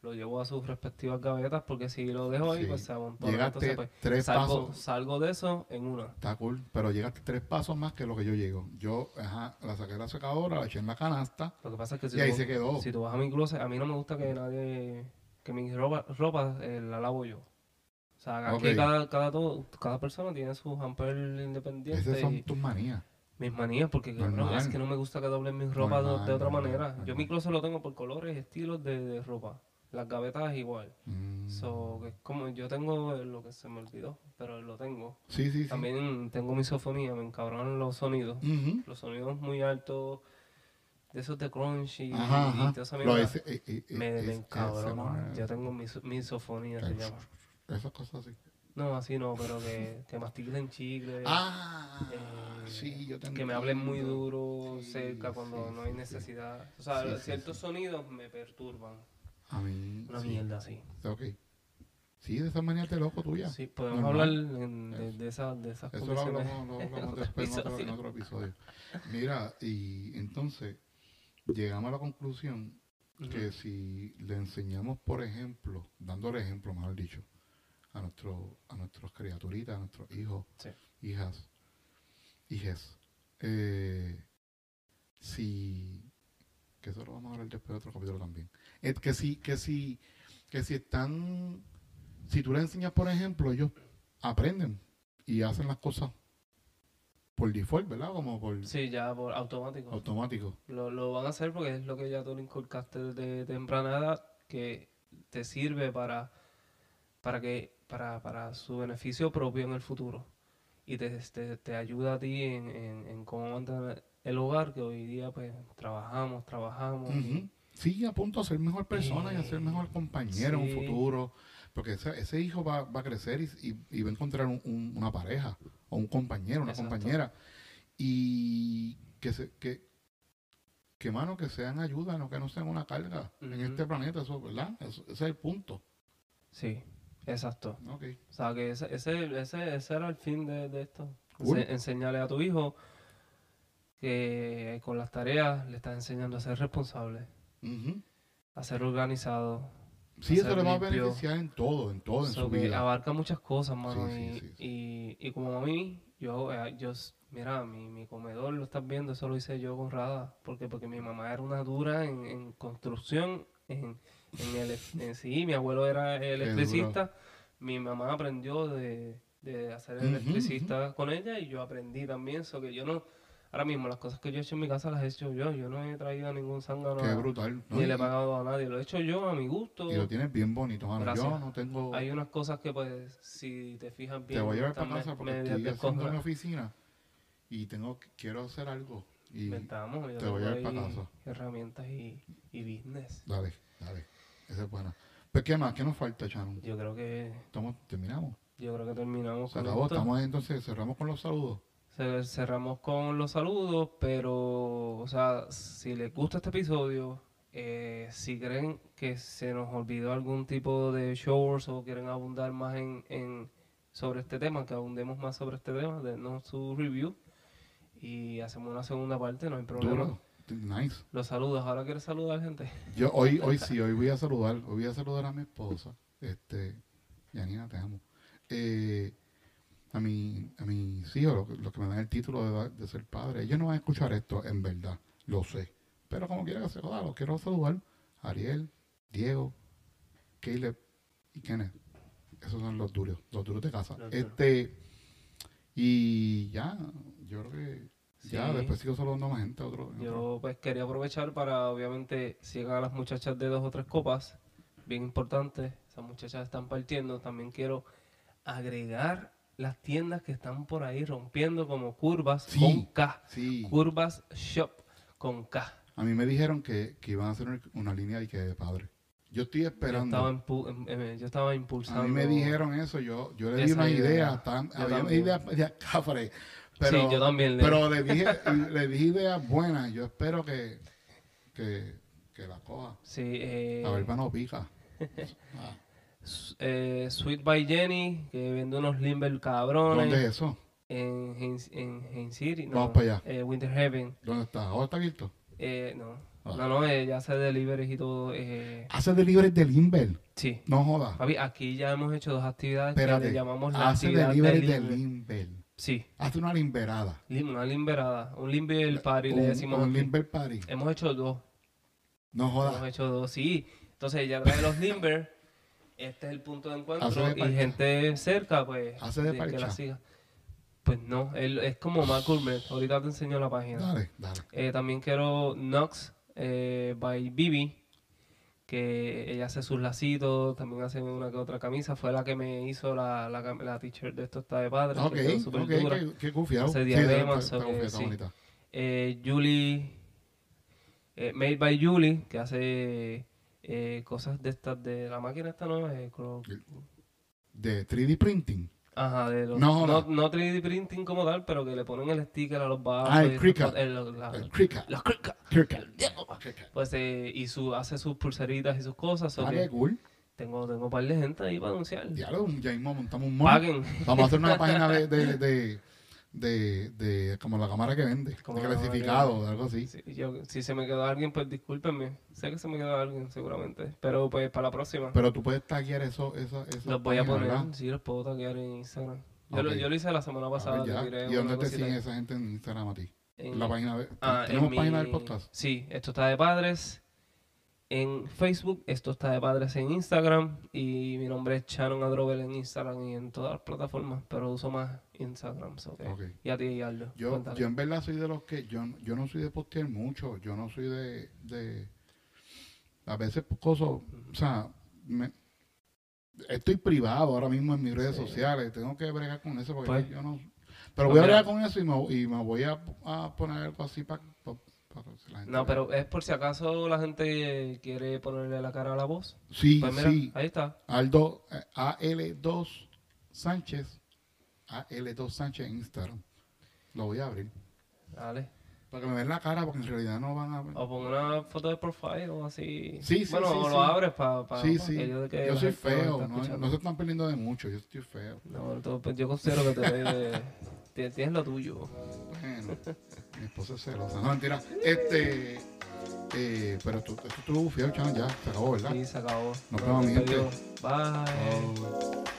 S1: lo llevo a sus respectivas gavetas porque si lo dejo ahí
S2: Sí.
S1: pues se amontona.
S2: Llegaste
S1: Entonces pues
S2: tres
S1: salgo,
S2: pasos.
S1: salgo de eso en una.
S2: Está cool, pero llegaste tres pasos más que lo que yo llego. Yo, ajá, la saqué de la secadora, la eché en la canasta.
S1: Lo que pasa es que si,
S2: Y ahí
S1: tú,
S2: se quedó.
S1: si tú vas a mi closet, a mí no me gusta que nadie, que mi ropa, ropa eh, la lavo yo. O sea, aquí
S2: Ok.
S1: cada, cada, todo, cada persona tiene su hamper independiente
S2: Esas son
S1: y
S2: tus manías.
S1: mis manías, porque
S2: Normal.
S1: es que no me gusta que doblen mi ropa de- otra
S2: normal,
S1: manera. Yo mi closet lo tengo por colores, estilos de, de ropa. Las gavetas igual.
S2: Mm.
S1: So, que es como yo tengo eh, lo que se me olvidó, pero lo tengo.
S2: sí, sí, sí.
S1: También tengo misofonía, me encabronan los sonidos. Los sonidos muy altos, de esos de crunch y,
S2: Ajá,
S1: y
S2: ajá.
S1: toda esa
S2: Lo
S1: mierda.
S2: ese- eh, eh,
S1: me,
S2: ese
S1: encabronan. Yo tengo mis, misofonía, se llama.
S2: Esas cosas así.
S1: No, así no, pero que, que mastiquen chicle.
S2: Ah,
S1: eh,
S2: sí, yo
S1: que me hablen muy duro cerca cuando no hay necesidad. O sea, ciertos sonidos me perturban.
S2: A mí.
S1: Una
S2: sí.
S1: mierda así.
S2: Ok. Sí, de esas manías de loco tuya.
S1: Sí, podemos
S2: Normal.
S1: hablar en- de, de, esas de esas
S2: Eso lo hablamos, lo hablamos después en otro, en
S1: episodio.
S2: otro episodio. Mira, y entonces llegamos a la conclusión que si le enseñamos, por ejemplo, dándole ejemplo, mejor dicho, a nuestro, a nuestras criaturitas, a nuestros hijos,
S1: Sí.
S2: hijas, hijes, eh, si que eso lo vamos a hablar después de otro capítulo también. Es que si, que si, que si están, si tú les enseñas, por ejemplo, ellos aprenden y hacen las cosas por default, ¿verdad? Como por
S1: Sí, ya por automático.
S2: automático.
S1: Lo, lo van a hacer porque es lo que ya tú le inculcaste desde temprana edad que te sirve para, para que para, para su beneficio propio en el futuro y te, te, te ayuda a ti en, en, en cómo mantener el hogar que hoy día pues trabajamos, trabajamos y-
S2: Sí, a punto a ser mejor persona y a ser mejor compañero en un futuro. Porque ese, ese hijo va, va a crecer y, y- y va a encontrar un- un- una pareja o un compañero, una
S1: Exacto.
S2: compañera. Y que, se, que, que, mano, que sean ayuda, no que no sean una carga en este planeta, eso, ¿verdad? Eso- ese es el punto.
S1: sí, exacto. O sea que ese, ese, ese, ese era el fin de, de esto.
S2: Cool.
S1: Enseñarle a tu hijo que con las tareas le estás enseñando a ser responsable, A ser organizado,
S2: Sí,
S1: a
S2: eso le va a beneficiar en todo, en todo, en
S1: So
S2: su vida.
S1: abarca muchas cosas, mano.
S2: Sí,
S1: y,
S2: sí,
S1: Y, y como mami, yo, eh, yo, mira, mi, mi comedor lo estás viendo, eso lo hice yo con Rada. ¿Por qué? Porque mi mamá era una dura en, en construcción, en, en, el, en sí, mi abuelo era electricista. Mi mamá aprendió de, de hacer electricista con ella y yo aprendí también. So que yo no, Ahora mismo, las cosas que yo he hecho en mi casa las he hecho yo. Yo no he traído a ningún zángano.
S2: Qué brutal. ¿no?
S1: Ni le he pagado a nadie. Lo he hecho yo a mi gusto.
S2: y lo tienes bien bonito, mano. Yo
S1: Gracias.
S2: no tengo...
S1: Hay unas cosas que, pues, si te fijas bien.
S2: Te voy a llevar para casa porque estoy haciendo mi oficina y tengo quiero hacer algo. Y
S1: Inventamos. Yo
S2: te voy a llevar pa'
S1: ahí
S2: casa.
S1: Herramientas y, y business.
S2: dale, dale. Esa es buena. Pues, ¿qué más? ¿Qué nos falta, Sharon?
S1: Yo creo que
S2: Estamos, terminamos.
S1: yo creo que terminamos
S2: Se
S1: con
S2: acabó.
S1: esto.
S2: Estamos entonces, cerramos con los saludos.
S1: Ce- Cerramos con los saludos, pero, o sea, si les gusta este episodio, eh, si creen que se nos olvidó algún tipo de shorts o quieren abundar más en, en sobre este tema, que abundemos más sobre este tema, denos su review y hacemos una segunda parte, no hay problema.
S2: Duro. Nice.
S1: Los saludos, ahora quieres saludar gente.
S2: Yo hoy, hoy sí, hoy voy a saludar, hoy voy a saludar a mi esposa, este, Yanina, te amo. Eh, a mi, a mis hijos, los, que- los que me dan el título de, ser padre, ellos no van a escuchar esto, en verdad, lo sé. Pero como quiera que se joda, los quiero saludar. Ariel, Diego, Caleb y Kenneth. Esos son los duros, los duros de casa.
S1: Los duros.
S2: este, y ya, yo creo que ya, después sigo saludando a más gente, otro, otro.
S1: Yo pues quería aprovechar para obviamente sigan a las muchachas de dos o tres copas, bien importante, esas muchachas están partiendo, también quiero agregar las tiendas que están por ahí rompiendo como curvas
S2: Sí.
S1: con K,
S2: Sí.
S1: curvas shop con K.
S2: A mí me dijeron que, que iban a hacer una- línea de que de padre. Yo estoy
S1: Yo
S2: esperando.
S1: estaba, impu- em- em- yo estaba impulsando.
S2: a mí me dijeron eso, yo, yo le di una
S1: idea. Yo
S2: había una idea de pero,
S1: sí, yo también le
S2: pero le dije, le dije ideas buenas, yo espero que, que, que la coja.
S1: sí, eh,
S2: La verba no pica. Ah,
S1: eh, Sweet by Jenny, que vende unos limber cabrones.
S2: ¿Dónde es eso?
S1: En en Haines City, no,
S2: Vamos para allá.
S1: eh, Winter Heaven.
S2: ¿Dónde está? ¿Ahora está abierto?
S1: Eh, no,
S2: Ah.
S1: no, no, eh, ya hace deliveries y todo. Eh,
S2: Hace delivery del Inver.
S1: sí,
S2: No joda.
S1: papi, aquí ya hemos hecho dos actividades que
S2: Espérate.
S1: le llamamos la
S2: Hace
S1: actividad
S2: delivery
S1: del
S2: del
S1: limber. Sí,
S2: Hace una limberada.
S1: lim- una limberada, un limber party le decimos
S2: un
S1: aquí.
S2: limber party.
S1: Hemos hecho dos,
S2: No
S1: hemos
S2: joda.
S1: hecho dos, sí. Entonces ya trae los limber, este es el punto de encuentro y gente cerca, pues,
S2: Hace de
S1: que la siga. Pues no, él, es como más gourmet, ahorita te enseño la página.
S2: Dale, dale.
S1: Eh, también quiero Nox eh, by Bibi, que ella hace sus lacitos, también hace una que otra camisa. Fue la que me hizo la, la, la t-shirt de esto está de padre.
S2: Ok,
S1: que quedó súper
S2: ok,
S1: dura.
S2: qué, qué confiado.
S1: Hace diademas, sí. Eh, Julie, Made by Julie, que hace eh, cosas de estas de la máquina esta nueva. eh, cro-
S2: De 3D printing.
S1: Ajá, de los,
S2: No,
S1: no,
S2: no.
S1: no 3D printing como tal, pero que le ponen el sticker a los vasos.
S2: Ah, el
S1: eh, los-.
S2: Cricut.
S1: Cricut. Pues eh, y su, hace sus pulseritas y sus cosas. so
S2: Ah,
S1: que
S2: qué cool.
S1: tengo, tengo un par de gente ahí para anunciar.
S2: Diablo, ya mismo montamos un.
S1: Paguen.
S2: Vamos a hacer una página de, de, de, de, de- como la cámara que vende,
S1: Como
S2: de clasificado, algo así.
S1: Si, yo- si se me quedó alguien, pues discúlpenme. Sé que se me quedó alguien, seguramente. Pero pues para la próxima.
S2: Pero tú puedes taguear eso, eso, eso.
S1: los voy a poner. Sí, los puedo taguear en Instagram. Yo, lo, yo lo hice la semana pasada.
S2: ¿Y dónde te siguen esa gente en Instagram a ti?
S1: en-
S2: la página de,
S1: ah,
S2: ¿Tenemos página del podcast?
S1: Sí, esto está de padres en Facebook, esto está de padres en Instagram y mi nombre es Shannon Adrobel en Instagram y en todas las plataformas, pero uso más Instagram. so. Y a ti, Aldo.
S2: Yo,
S1: cuéntale.
S2: yo en verdad soy de los que, yo, yo no soy de postear mucho, yo no soy de, de a veces cosas, o sea, me- estoy privado ahora mismo en mis redes
S1: Sí.
S2: sociales, tengo que bregar con eso porque
S1: Pues,
S2: yo no, pero
S1: no,
S2: voy a bregar con eso y me, y me voy a, a poner algo así para que la gente
S1: No, pero es por si acaso la gente quiere ponerle la cara a la voz.
S2: sí,
S1: Pues mira,
S2: sí,
S1: ahí está.
S2: Aldo, eh, AL2 Sánchez, AL2 Sánchez en Instagram, lo voy a abrir,
S1: Dale.
S2: para que me vean la cara porque en realidad no van a ver.
S1: O pon una foto de profile o así.
S2: Sí, sí,
S1: Bueno,
S2: sí,
S1: o
S2: sí.
S1: lo abres para
S2: Sí, sí.
S1: de que
S2: Yo
S1: la
S2: soy feo, no, no se están perdiendo de mucho, yo estoy feo.
S1: No, entonces, yo considero que tú eres- tienes, tienes lo tuyo.
S2: Bueno, mi esposa es celosa. No, mentira. Este, eh, pero tú, tú estuvo chaval, ya, se acabó, ¿verdad?
S1: Sí, se acabó.
S2: Nos vemos, mi gente.
S1: Bye.